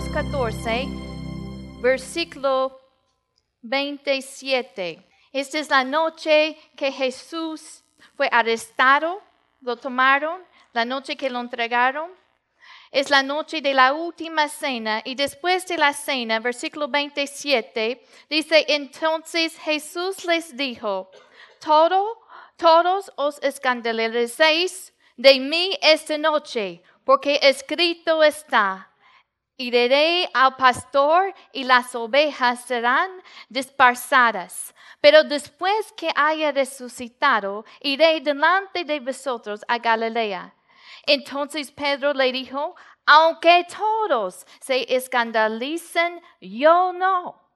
Marcos 14, versículo 27. Esta es la noche que Jesús fue arrestado, lo tomaron, la noche que lo entregaron. Es la noche de la última cena y después de la cena, versículo 27, dice, entonces Jesús les dijo, Todo, todos os escandalicéis de mí esta noche, porque escrito está, iré al pastor y las ovejas serán dispersadas. Pero después que haya resucitado, iré delante de vosotros a Galilea. Entonces Pedro le dijo, aunque todos se escandalicen, yo no.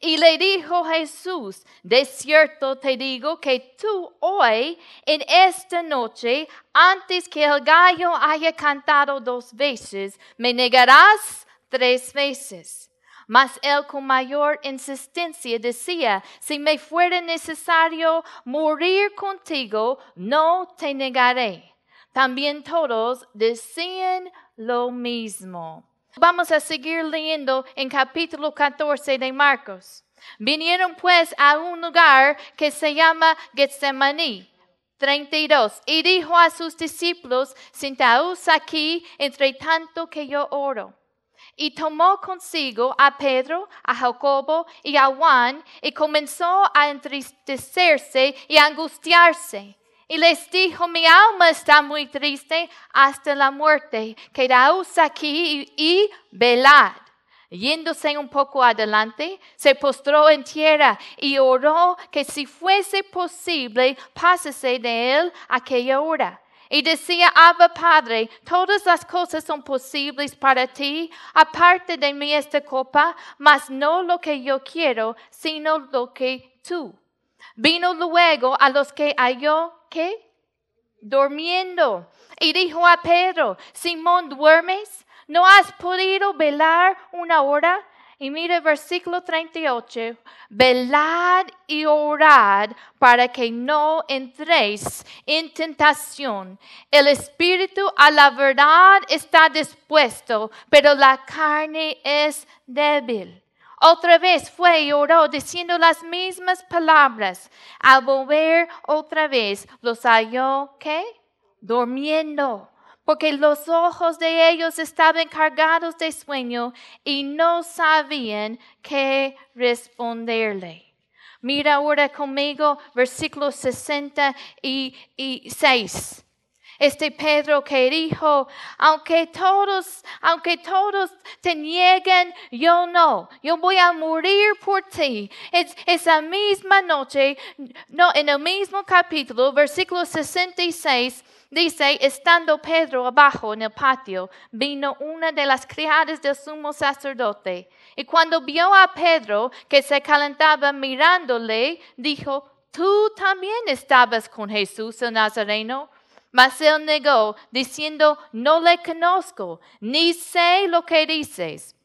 Y le dijo Jesús, de cierto te digo que tú hoy, en esta noche, antes que el gallo haya cantado dos veces, me negarás tres veces. Mas él con mayor insistencia decía, si me fuera necesario morir contigo, no te negaré. También todos decían lo mismo. Vamos a seguir leyendo en capítulo 14 de Marcos. Vinieron pues a un lugar que se llama Getsemaní. 32. Y dijo a sus discípulos, sentaos aquí entre tanto que yo oro. Y tomó consigo a Pedro, a Jacobo y a Juan, y comenzó a entristecerse y a angustiarse. Y les dijo, mi alma está muy triste hasta la muerte. Quedaos aquí y, velad. Yéndose un poco adelante, se postró en tierra y oró que si fuese posible, pásese de él aquella hora. Y decía, Abba Padre, todas las cosas son posibles para ti, aparte de mí esta copa, mas no lo que yo quiero, sino lo que tú. Vino luego a los que halló ¿qué? Durmiendo. Y dijo a Pedro, Simón, ¿duermes? ¿No has podido velar una hora? Y mire versículo 38, velad y orad para que no entréis en tentación. El espíritu a la verdad está dispuesto, pero la carne es débil. Otra vez fue y oró diciendo las mismas palabras. Al volver otra vez los halló, ¿qué? Durmiendo, porque los ojos de ellos estaban cargados de sueño y no sabían qué responderle. Mira ahora conmigo versículo 66. Este Pedro que dijo, aunque todos, aunque todos te nieguen, yo no, yo voy a morir por ti. Es, esa misma noche, no, en el mismo capítulo, versículo 66, dice, estando Pedro abajo en el patio, vino una de las criadas del sumo sacerdote. Y cuando vio a Pedro que se calentaba mirándole, dijo, tú también estabas con Jesús el Nazareno. Mas él negó, diciendo, no le conozco, ni sé lo que dices.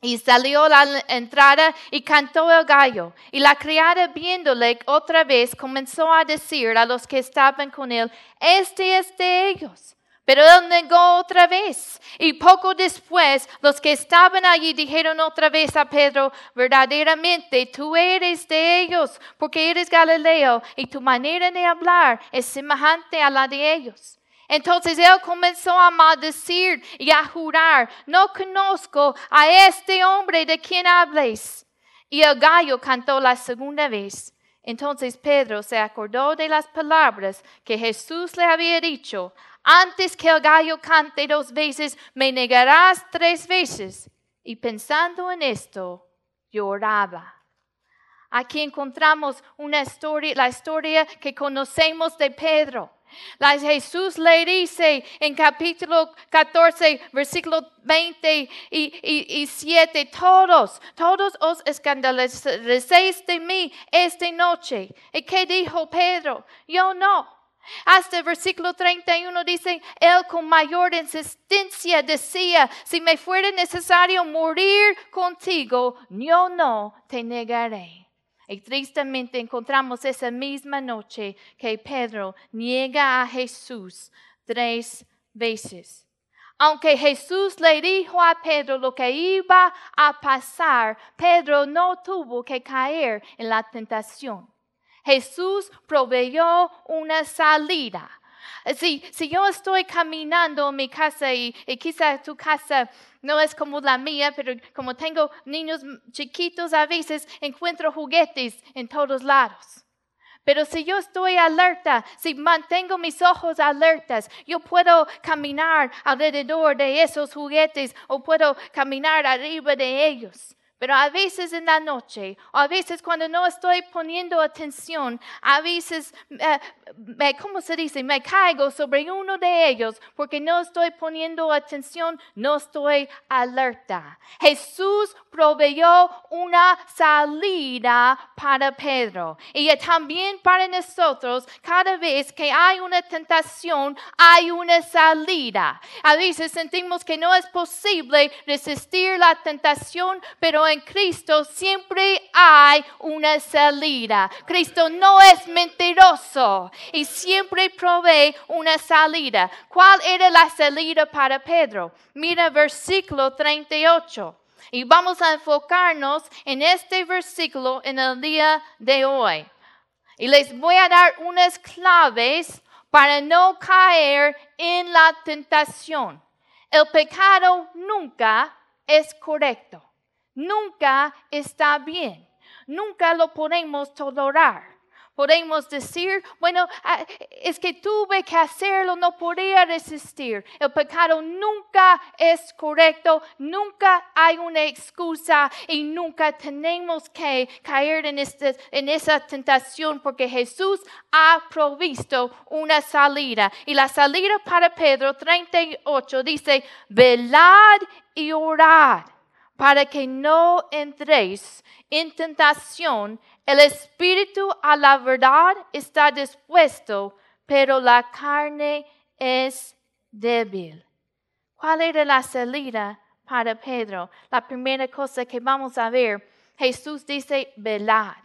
Y salió a la entrada y cantó el gallo. Y la criada viéndole otra vez comenzó a decir a los que estaban con él, este es de ellos. Pero él negó otra vez. Y poco después, los que estaban allí dijeron otra vez a Pedro, verdaderamente tú eres de ellos, porque eres Galileo y tu manera de hablar es semejante a la de ellos. Entonces él comenzó a maldecir y a jurar, no conozco a este hombre de quien hables. Y el gallo cantó la segunda vez. Entonces Pedro se acordó de las palabras que Jesús le había dicho, antes que el gallo cante dos veces, me negarás tres veces. Y pensando en esto, lloraba. Aquí encontramos una historia, la historia que conocemos de Pedro. La Jesús le dice en capítulo 14, versículo 20 y, 7, todos, todos os escandalicéis de mí esta noche. ¿Y qué dijo Pedro? Yo no. Hasta el versículo 31 dice, Él con mayor insistencia decía, si me fuera necesario morir contigo, yo no te negaré. Y tristemente encontramos esa misma noche que Pedro niega a Jesús tres veces. Aunque Jesús le dijo a Pedro lo que iba a pasar, Pedro no tuvo que caer en la tentación. Jesús proveyó una salida. Si, si yo estoy caminando en mi casa y, y quizá tu casa no es como la mía, pero como tengo niños chiquitos, a veces encuentro juguetes en todos lados. Pero si yo estoy alerta, si mantengo mis ojos alertas, yo puedo caminar alrededor de esos juguetes o puedo caminar arriba de ellos. Pero a veces en la noche, o a veces cuando no estoy poniendo atención, a veces, eh, me, ¿cómo se dice? Me caigo sobre uno de ellos porque no estoy poniendo atención, no estoy alerta. Jesús proveyó una salida para Pedro y también para nosotros. Cada vez que hay una tentación, hay una salida. A veces sentimos que no es posible resistir la tentación, pero en Cristo siempre hay una salida. Cristo no es mentiroso y siempre provee una salida. ¿Cuál era la salida para Pedro? Mira versículo 38. Y vamos a enfocarnos en este versículo en el día de hoy. Y les voy a dar unas claves para no caer en la tentación. El pecado nunca es correcto nunca está bien. Nunca lo podemos tolerar. Podemos decir, bueno, ah, es que tuve que hacerlo, no podía resistir. El pecado nunca es correcto, nunca hay una excusa y nunca tenemos que caer en, este, en esa tentación porque Jesús ha provisto una salida. Y la salida para Pedro 38 dice, velad y orad para que no entréis en tentación. El espíritu a la verdad está dispuesto, pero la carne es débil. ¿Cuál era la salida para Pedro? La primera cosa que vamos a ver, Jesús dice, velad,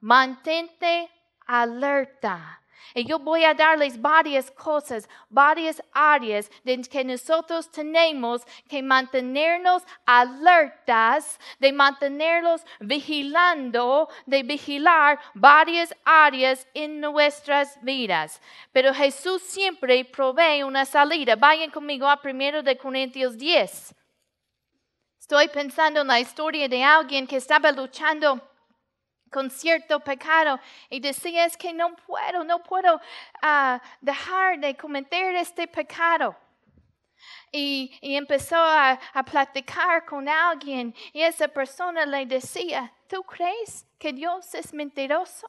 mantente alerta. Y yo voy a darles varias cosas, varias áreas de que nosotros tenemos que mantenernos alertas, de mantenerlos vigilando, de vigilar varias áreas en nuestras vidas. Pero Jesús siempre provee una salida. Vayan conmigo a 1 de Corintios 10. Estoy pensando en la historia de alguien que estaba luchando con cierto pecado y decía es que no puedo, no puedo ah, dejar de cometer este pecado. Y, empezó a, a, platicar con alguien y esa persona le decía, ¿tú crees que Dios es mentiroso?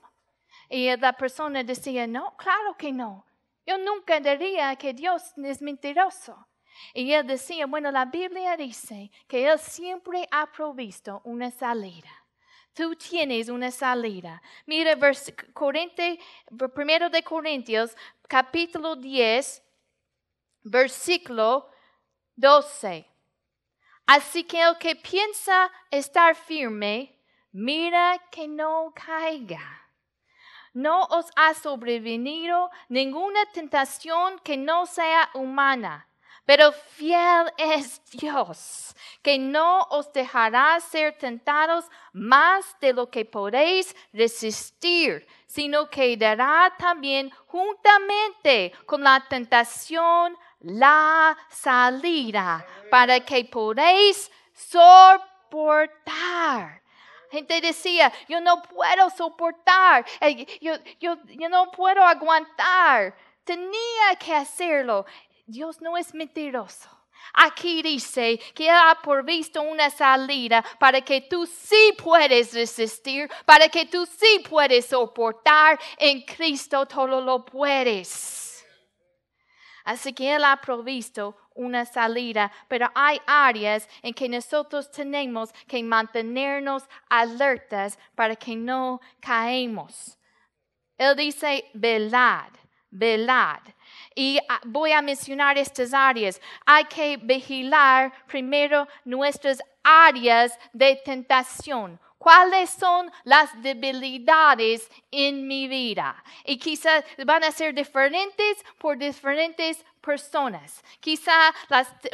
Y la persona decía, no, claro que no. Yo nunca diría que Dios es mentiroso. Y él decía, bueno, la Biblia dice que Él siempre ha provisto una salida. Tú tienes una salida. Mira, primero de Corintios, capítulo 10, versículo 12. Así que el que piensa estar firme, mira que no caiga. No os ha sobrevenido ninguna tentación que no sea humana pero fiel es Dios, que no os dejará ser tentados más de lo que podéis resistir, sino que dará también juntamente con la tentación la salida para que podéis soportar. Gente decía, yo no puedo soportar, eh, yo, yo, yo no puedo aguantar. Tenía que hacerlo. Dios no es mentiroso. Aquí dice que ha provisto una salida para que tú sí puedes resistir, para que tú sí puedes soportar. En Cristo todo lo puedes. Así que Él ha provisto una salida, pero hay áreas en que nosotros tenemos que mantenernos alertas para que no caemos. Él dice, velad, velad. Y ah, voy a mencionar estas áreas. Hay que vigilar primero nuestras áreas de tentación. ¿Cuáles son las debilidades en mi vida? Y quizás van a ser diferentes por diferentes personas. Quizá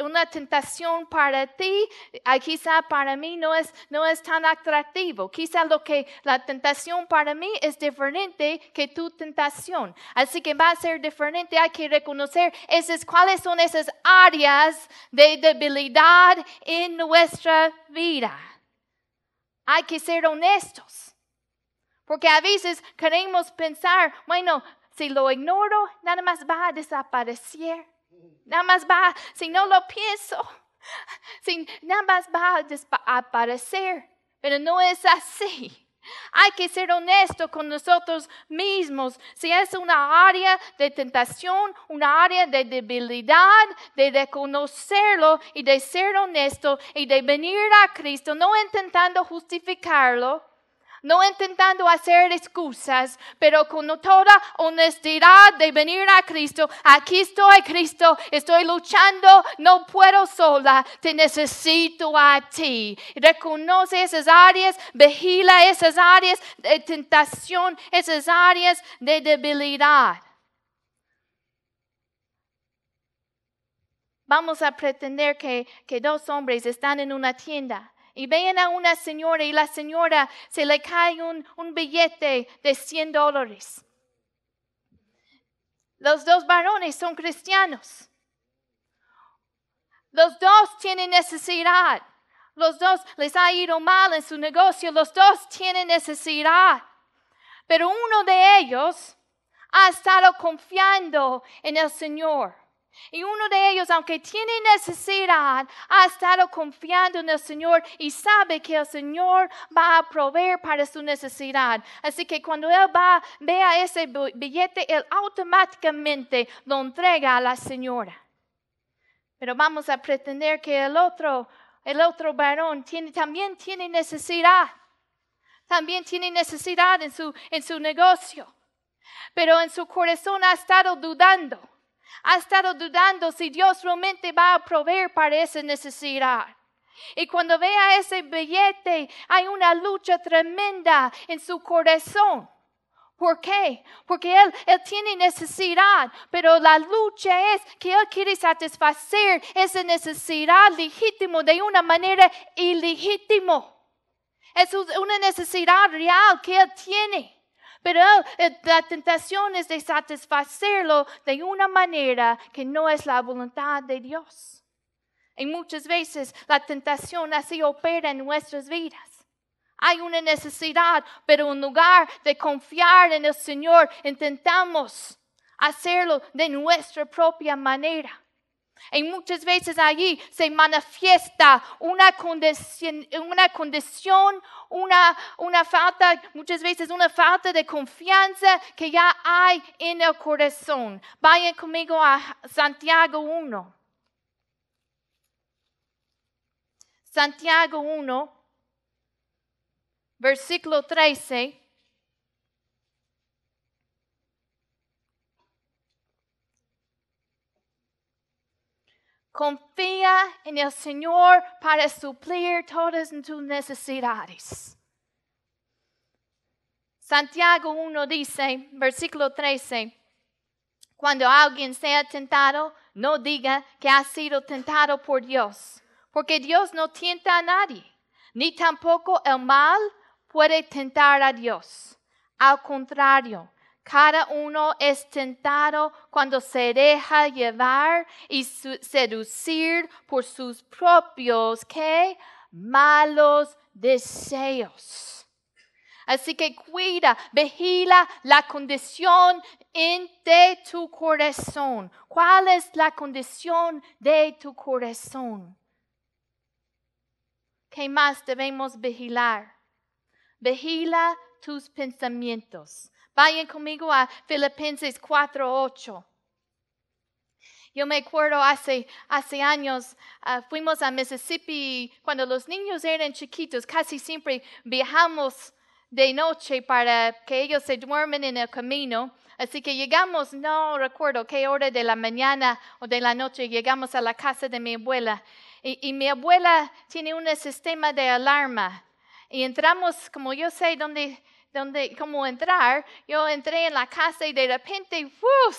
una tentación para ti, ah, quizá para mí no es, no es tan atractivo. Quizá lo que la tentación para mí es diferente que tu tentación. Así que va a ser diferente. Hay que reconocer esas, cuáles son esas áreas de debilidad en nuestra vida. Hay que ser honestos. Porque a veces queremos pensar, bueno, si lo ignoro, nada más va a desaparecer. Nada más va, si no lo pienso, si nada más va a desaparecer. Pero no es así. Hay que ser honesto con nosotros mismos. Si es una área de tentación, una área de debilidad, de reconocerlo y de ser honesto y de venir a Cristo, no intentando justificarlo, no intentando hacer excusas, pero con toda honestidad de venir a Cristo. Aquí estoy, Cristo, estoy luchando, no puedo sola, te necesito a ti. Reconoce esas áreas, vigila esas áreas de tentación, esas áreas de debilidad. Vamos a pretender que, que dos hombres están en una tienda y ven a una señora y la señora se le cae un, un billete de 100 dólares. Los dos varones son cristianos. Los dos tienen necesidad. Los dos les ha ido mal en su negocio. Los dos tienen necesidad. Pero uno de ellos ha estado confiando en el Señor. Y uno de ellos, aunque tiene necesidad, ha estado confiando en el Señor y sabe que el Señor va a proveer para su necesidad. Así que cuando él va, vea ese billete, él automáticamente lo entrega a la señora. Pero vamos a pretender que el otro, el otro varón tiene, también tiene necesidad. También tiene necesidad en su, en su negocio. Pero en su corazón ha estado dudando ha estado dudando si Dios realmente va a proveer para esa necesidad. Y cuando vea ese billete, hay una lucha tremenda en su corazón. ¿Por qué? Porque él, él tiene necesidad, pero la lucha es que él quiere satisfacer esa necesidad legítima de una manera ilegítima. Es una necesidad real que él tiene. Pero eh, la tentación es de satisfacerlo de una manera que no es la voluntad de Dios. Y muchas veces la tentación así opera en nuestras vidas. Hay una necesidad, pero en lugar de confiar en el Señor, intentamos hacerlo de nuestra propia manera. Y muchas veces allí se manifiesta una condición, una, condición una, una falta, muchas veces una falta de confianza que ya hay en el corazón. Vayan conmigo a Santiago 1. Santiago 1, versículo 13. Confía en el Señor para suplir todas tus necesidades. Santiago 1 dice, versículo 13, cuando alguien sea tentado, no diga que ha sido tentado por Dios, porque Dios no tienta a nadie, ni tampoco el mal puede tentar a Dios. Al contrario, cada uno es tentado cuando se deja llevar y seducir por sus propios ¿qué? malos deseos. Así que cuida, vigila la condición de tu corazón. ¿Cuál es la condición de tu corazón? ¿Qué más debemos vigilar? Vigila tus pensamientos. Vayan conmigo a Filipenses 4:8. Yo me acuerdo hace, hace años, ah, fuimos a Mississippi cuando los niños eran chiquitos, casi siempre viajamos de noche para que ellos se duermen en el camino. Así que llegamos, no recuerdo qué hora de la mañana o de la noche, llegamos a la casa de mi abuela. Y, y mi abuela tiene un sistema de alarma. Y entramos, como yo sé dónde donde, cómo entrar, yo entré en la casa y de repente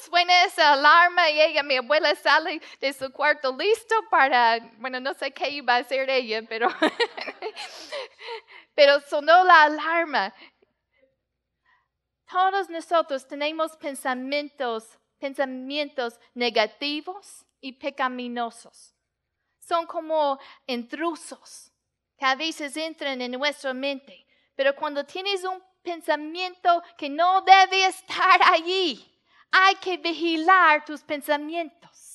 suena esa alarma y ella, mi abuela sale de su cuarto listo para, bueno, no sé qué iba a hacer ella, pero, pero sonó la alarma. Todos nosotros tenemos pensamientos, pensamientos negativos y pecaminosos. Son como intrusos a veces entran en nuestra mente. Pero cuando tienes un pensamiento que no debe estar allí. Hay que vigilar tus pensamientos.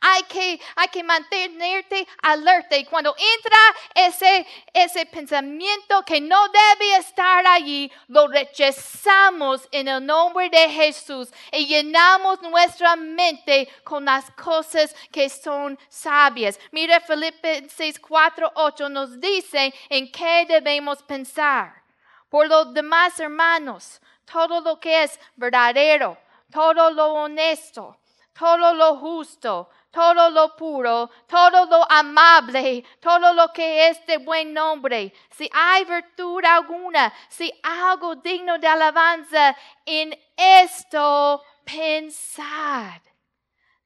Hay que, hay que mantenerte alerta. Y cuando entra ese, ese pensamiento que no debe estar allí, lo rechazamos en el nombre de Jesús y llenamos nuestra mente con las cosas que son sabias. Mira, Filipenses 4, 8 nos dice en qué debemos pensar. Por los demás hermanos, todo lo que es verdadero, todo lo honesto, todo lo justo, todo lo puro, todo lo amable, todo lo que es de buen nombre, si hay virtud alguna, si algo digno de alabanza, en esto pensad.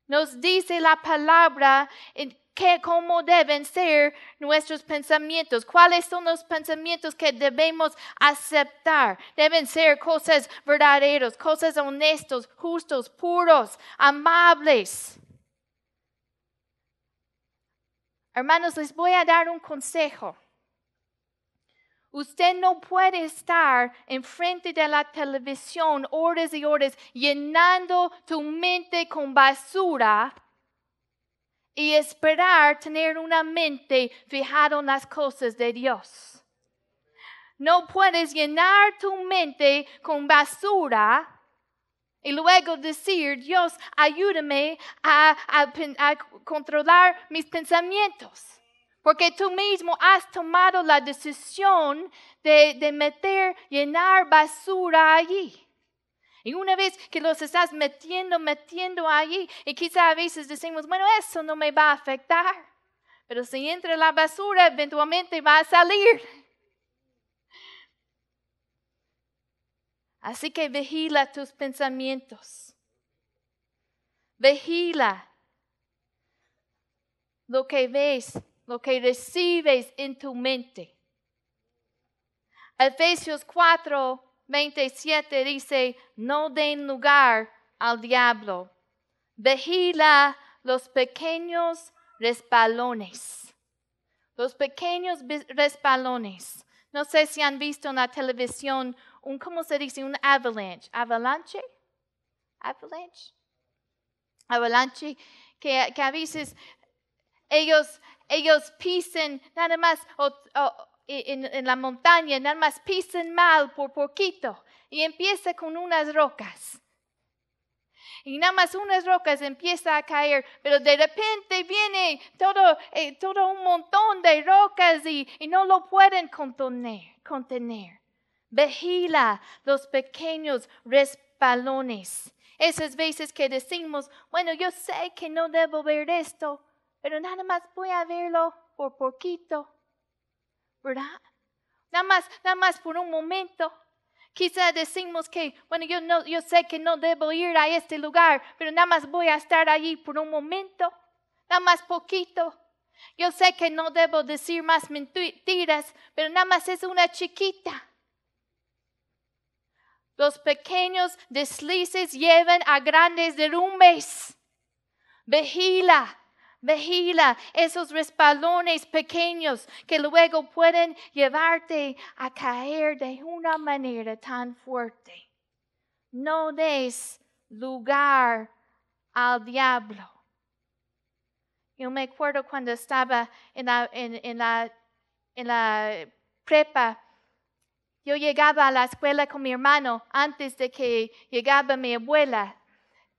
Nos dice la palabra cómo deben ser nuestros pensamientos, cuáles son los pensamientos que debemos aceptar. Deben ser cosas verdaderas, cosas honestos, justos, puros, amables. Hermanos, les voy a dar un consejo. Usted no puede estar enfrente de la televisión horas y horas llenando tu mente con basura y esperar tener una mente fijada en las cosas de Dios. No puedes llenar tu mente con basura y luego decir, Dios, ayúdame a, controlar mis pensamientos. Porque tú mismo has tomado la decisión de, meter, llenar basura allí. Y una vez que los estás metiendo, metiendo allí, y quizá a veces decimos, bueno, eso no me va a afectar. Pero si entra la basura, eventualmente va a salir. Así que vigila tus pensamientos. Vigila lo que ves, lo que recibes en tu mente. Efesios 4, 27 dice, no den lugar al diablo. Vigila los pequeños respalones. Los pequeños respalones. No sé si han visto en la televisión un, ¿cómo se dice? Un avalanche. ¿Avalanche? ¿Avalanche? Avalanche. Que, a veces ellos, ellos pisen nada más o, en, la montaña, nada más pisan mal por poquito y empieza con unas rocas. Y nada más unas rocas empieza a caer, pero de repente viene todo, eh, todo un montón de rocas y, y no lo pueden contener. contener. Vigila los pequeños respalones. Esas veces que decimos, bueno, yo sé que no debo ver esto, pero nada más voy a verlo por poquito. ¿verdad? Nada más, nada más por un momento. Quizá decimos que, bueno, yo, no, yo sé que no debo ir a este lugar, pero nada más voy a estar allí por un momento, nada más poquito. Yo sé que no debo decir más mentiras, pero nada más es una chiquita. Los pequeños deslices llevan a grandes derrumbes. Vigila, Vigila esos respalones pequeños que luego pueden llevarte a caer de una manera tan fuerte. No des lugar al diablo. Yo me acuerdo cuando estaba en la, en, la, en la prepa, yo llegaba a la escuela con mi hermano antes de que llegaba mi abuela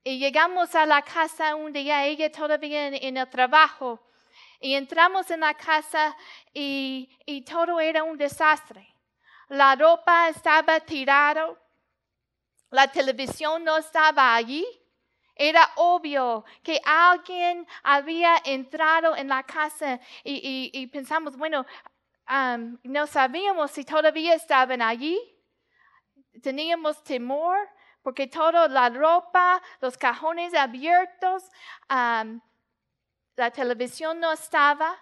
y llegamos a la casa un día, ella todavía en, el trabajo, y entramos en la casa y, y todo era un desastre. La ropa estaba tirada, la televisión no estaba allí. Era obvio que alguien había entrado en la casa y, y, pensamos, bueno, um, no sabíamos si todavía estaban allí. teníamos temor porque toda la ropa, los cajones abiertos, la televisión no estaba.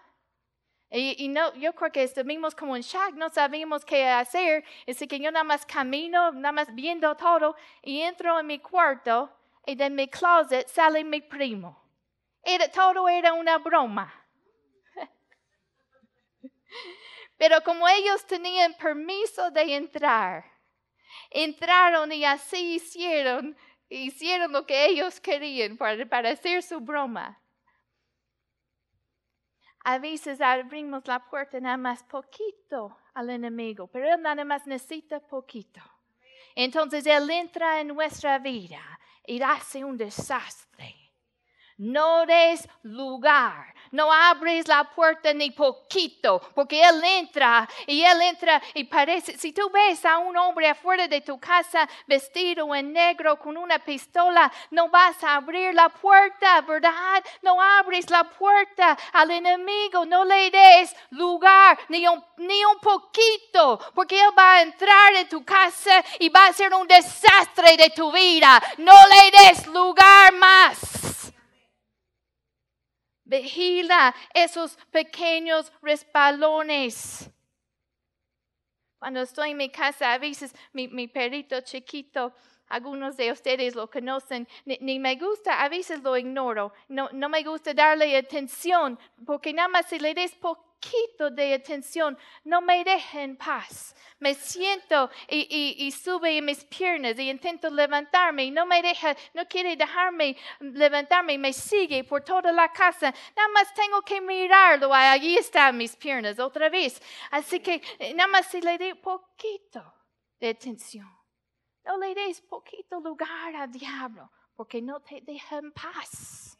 Y, no, yo creo que estuvimos como en shock, no sabíamos qué hacer. Así que yo nada más camino, nada más viendo todo, y entro en mi cuarto, y de mi closet sale mi primo. Era, todo era una broma. Pero como ellos tenían permiso de entrar, entraron y así hicieron, hicieron lo que ellos querían para, para hacer su broma. A veces abrimos la puerta nada más poquito al enemigo, pero él nada más necesita poquito. Entonces él entra en nuestra vida y hace un desastre. No des lugar no abres la puerta ni poquito, porque Él entra y Él entra y parece, si tú ves a un hombre afuera de tu casa vestido en negro con una pistola, no vas a abrir la puerta, ¿verdad? No abres la puerta al enemigo, no le des lugar ni un, ni un poquito, porque Él va a entrar en tu casa y va a ser un desastre de tu vida. No le des lugar más. Vigila esos pequeños respalones. Cuando estoy en mi casa, a veces mi, perrito chiquito, algunos de ustedes lo conocen, ni, me gusta, a veces lo ignoro. No, no me gusta darle atención, porque nada más si le des poquito de atención, no me deja en paz. Me siento y, sube en mis piernas y intento levantarme y no me deja, no quiere dejarme levantarme y me sigue por toda la casa. Nada más tengo que mirarlo, allí están mis piernas otra vez. Así que eh, nada más si le doy poquito de atención. No le des poquito lugar al diablo, porque no te deja en paz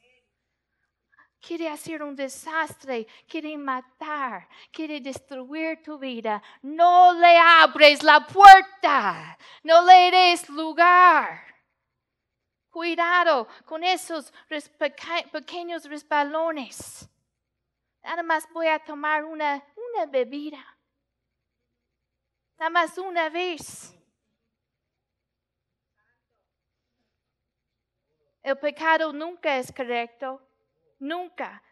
quiere hacer un desastre, quiere matar, quiere destruir tu vida, no le abres la puerta, no le des lugar. Cuidado con esos pequeños resbalones. Nada más voy a tomar una, una bebida. Nada más una vez. El pecado nunca es correcto nunca.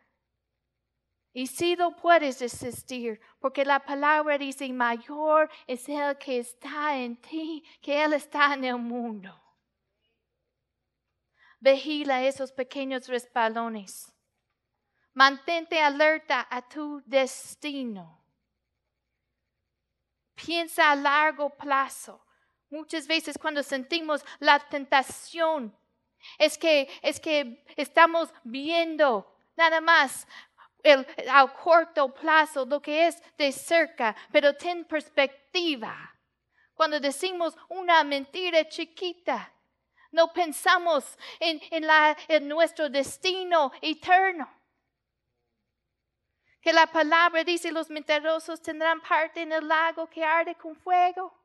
Y si lo puedes desistir, porque la palabra dice, mayor es el que está en ti que él está en el mundo. Vigila esos pequeños respalones. Mantente alerta a tu destino. Piensa a largo plazo. Muchas veces cuando sentimos la tentación es que, es que estamos viendo nada más el, a corto plazo lo que es de cerca, pero ten perspectiva. Cuando decimos una mentira chiquita, no pensamos en, en, la, en nuestro destino eterno. Que la palabra dice, los mentirosos tendrán parte en el lago que arde con fuego.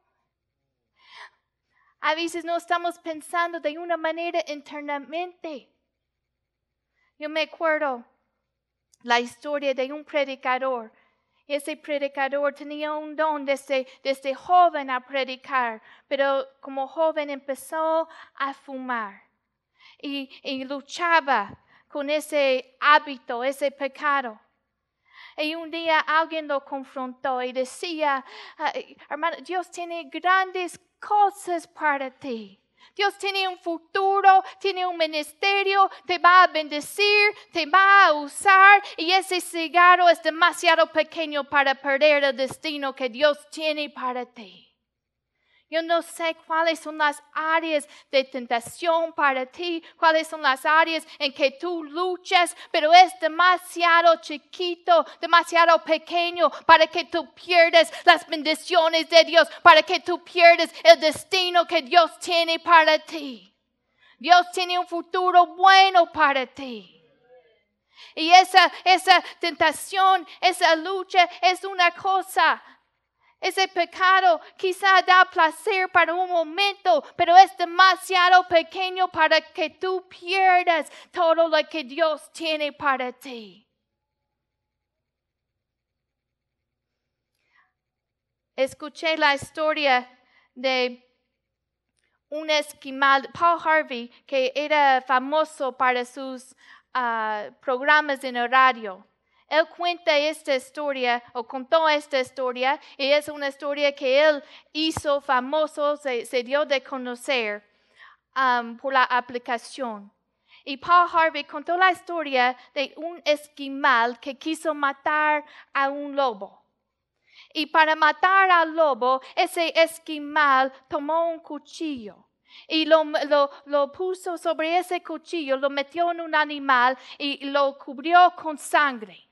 A veces no estamos pensando de una manera internamente. Yo me acuerdo la historia de un predicador. Ese predicador tenía un don desde, desde joven a predicar, pero como joven empezó a fumar y, y luchaba con ese hábito, ese pecado. Y un día alguien lo confrontó y decía, hermano, Dios tiene grandes cosas para ti. Dios tiene un futuro, tiene un ministerio, te va a bendecir, te va a usar y ese cigarro es demasiado pequeño para perder el destino que Dios tiene para ti. Yo no sé cuáles son las áreas de tentación para ti, cuáles son las áreas en que tú luchas, pero es demasiado chiquito, demasiado pequeño para que tú pierdas las bendiciones de Dios, para que tú pierdas el destino que Dios tiene para ti. Dios tiene un futuro bueno para ti. Y esa, esa tentación, esa lucha es una cosa ese pecado quizá da placer para un momento, pero es demasiado pequeño para que tú pierdas todo lo que Dios tiene para ti. Escuché la historia de un esquimal, Paul Harvey, que era famoso para sus ah, programas en horario. Él cuenta esta historia o contó esta historia y es una historia que él hizo famoso, se, dio de conocer um, por la aplicación. Y Paul Harvey contó la historia de un esquimal que quiso matar a un lobo. Y para matar al lobo, ese esquimal tomó un cuchillo y lo, lo, puso sobre ese cuchillo, lo metió en un animal y lo cubrió con sangre.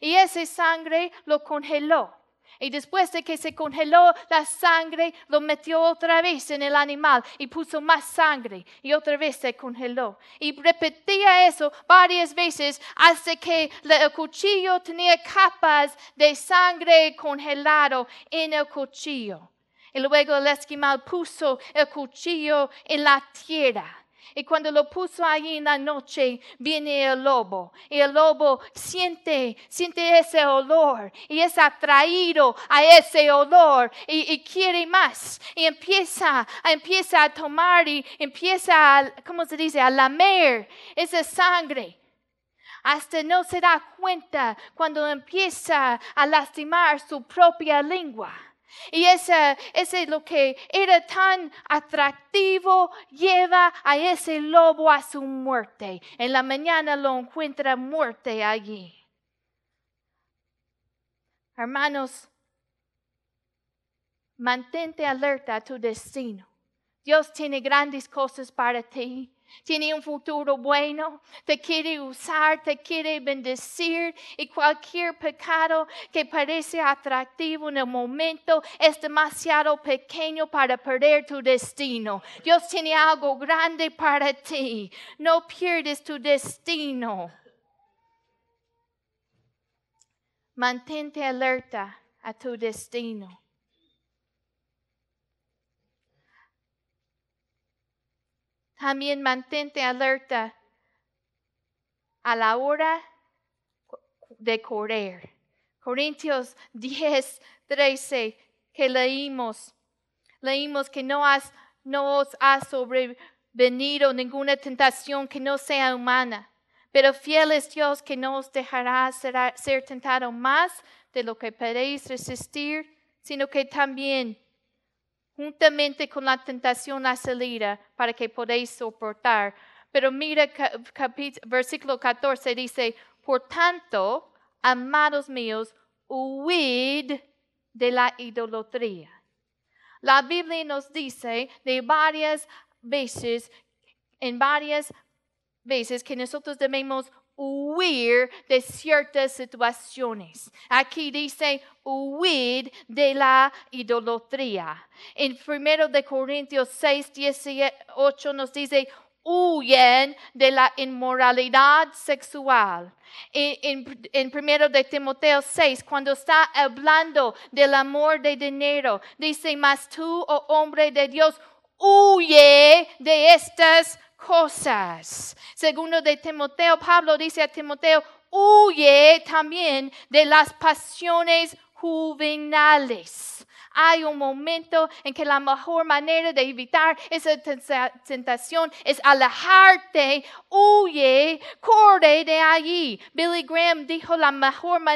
Y esa sangre lo congeló. Y después de que se congeló la sangre, lo metió otra vez en el animal y puso más sangre y otra vez se congeló. Y repetía eso varias veces hasta que el cuchillo tenía capas de sangre congelado en el cuchillo. Y luego el esquimal puso el cuchillo en la tierra y cuando lo puso allí en la noche, viene el lobo. Y el lobo siente, siente ese olor y es atraído a ese olor y, quiere más. Y empieza, empieza a tomar y empieza, a, ¿cómo se dice?, a lamer esa sangre. Hasta no se da cuenta cuando empieza a lastimar su propia lengua. Y ese, ese lo que era tan atractivo lleva a ese lobo a su muerte. En la mañana lo encuentra muerte allí. Hermanos, mantente alerta a tu destino. Dios tiene grandes cosas para ti tiene un futuro bueno, te quiere usar, te quiere bendecir y cualquier pecado que parece atractivo en el momento es demasiado pequeño para perder tu destino. Dios tiene algo grande para ti. No pierdes tu destino. Mantente alerta a tu destino. También mantente alerta a la hora de correr. Corintios 10, 13, que leímos. Leímos que no, has, no os ha sobrevenido ninguna tentación que no sea humana. Pero fiel es Dios que no os dejará ser, ser tentado más de lo que podéis resistir, sino que también juntamente con la tentación la salida para que podáis soportar. Pero mira, versículo 14 dice, por tanto, amados míos, huid de la idolatría. La Biblia nos dice de varias veces, en varias veces, que nosotros debemos huir de ciertas situaciones. Aquí dice huir de la idolatría. En 1 de Corintios 6, 18 nos dice huyen de la inmoralidad sexual. En, en, en, de Timoteo 6, cuando está hablando del amor de dinero, dice, mas tú, oh hombre de Dios, huye de estas cosas. Segundo de Timoteo, Pablo dice a Timoteo, huye también de las pasiones juvenales. Hay un momento en que la mejor manera de evitar esa tentación es alejarte, huye, corre de allí. Billy Graham dijo la mejor manera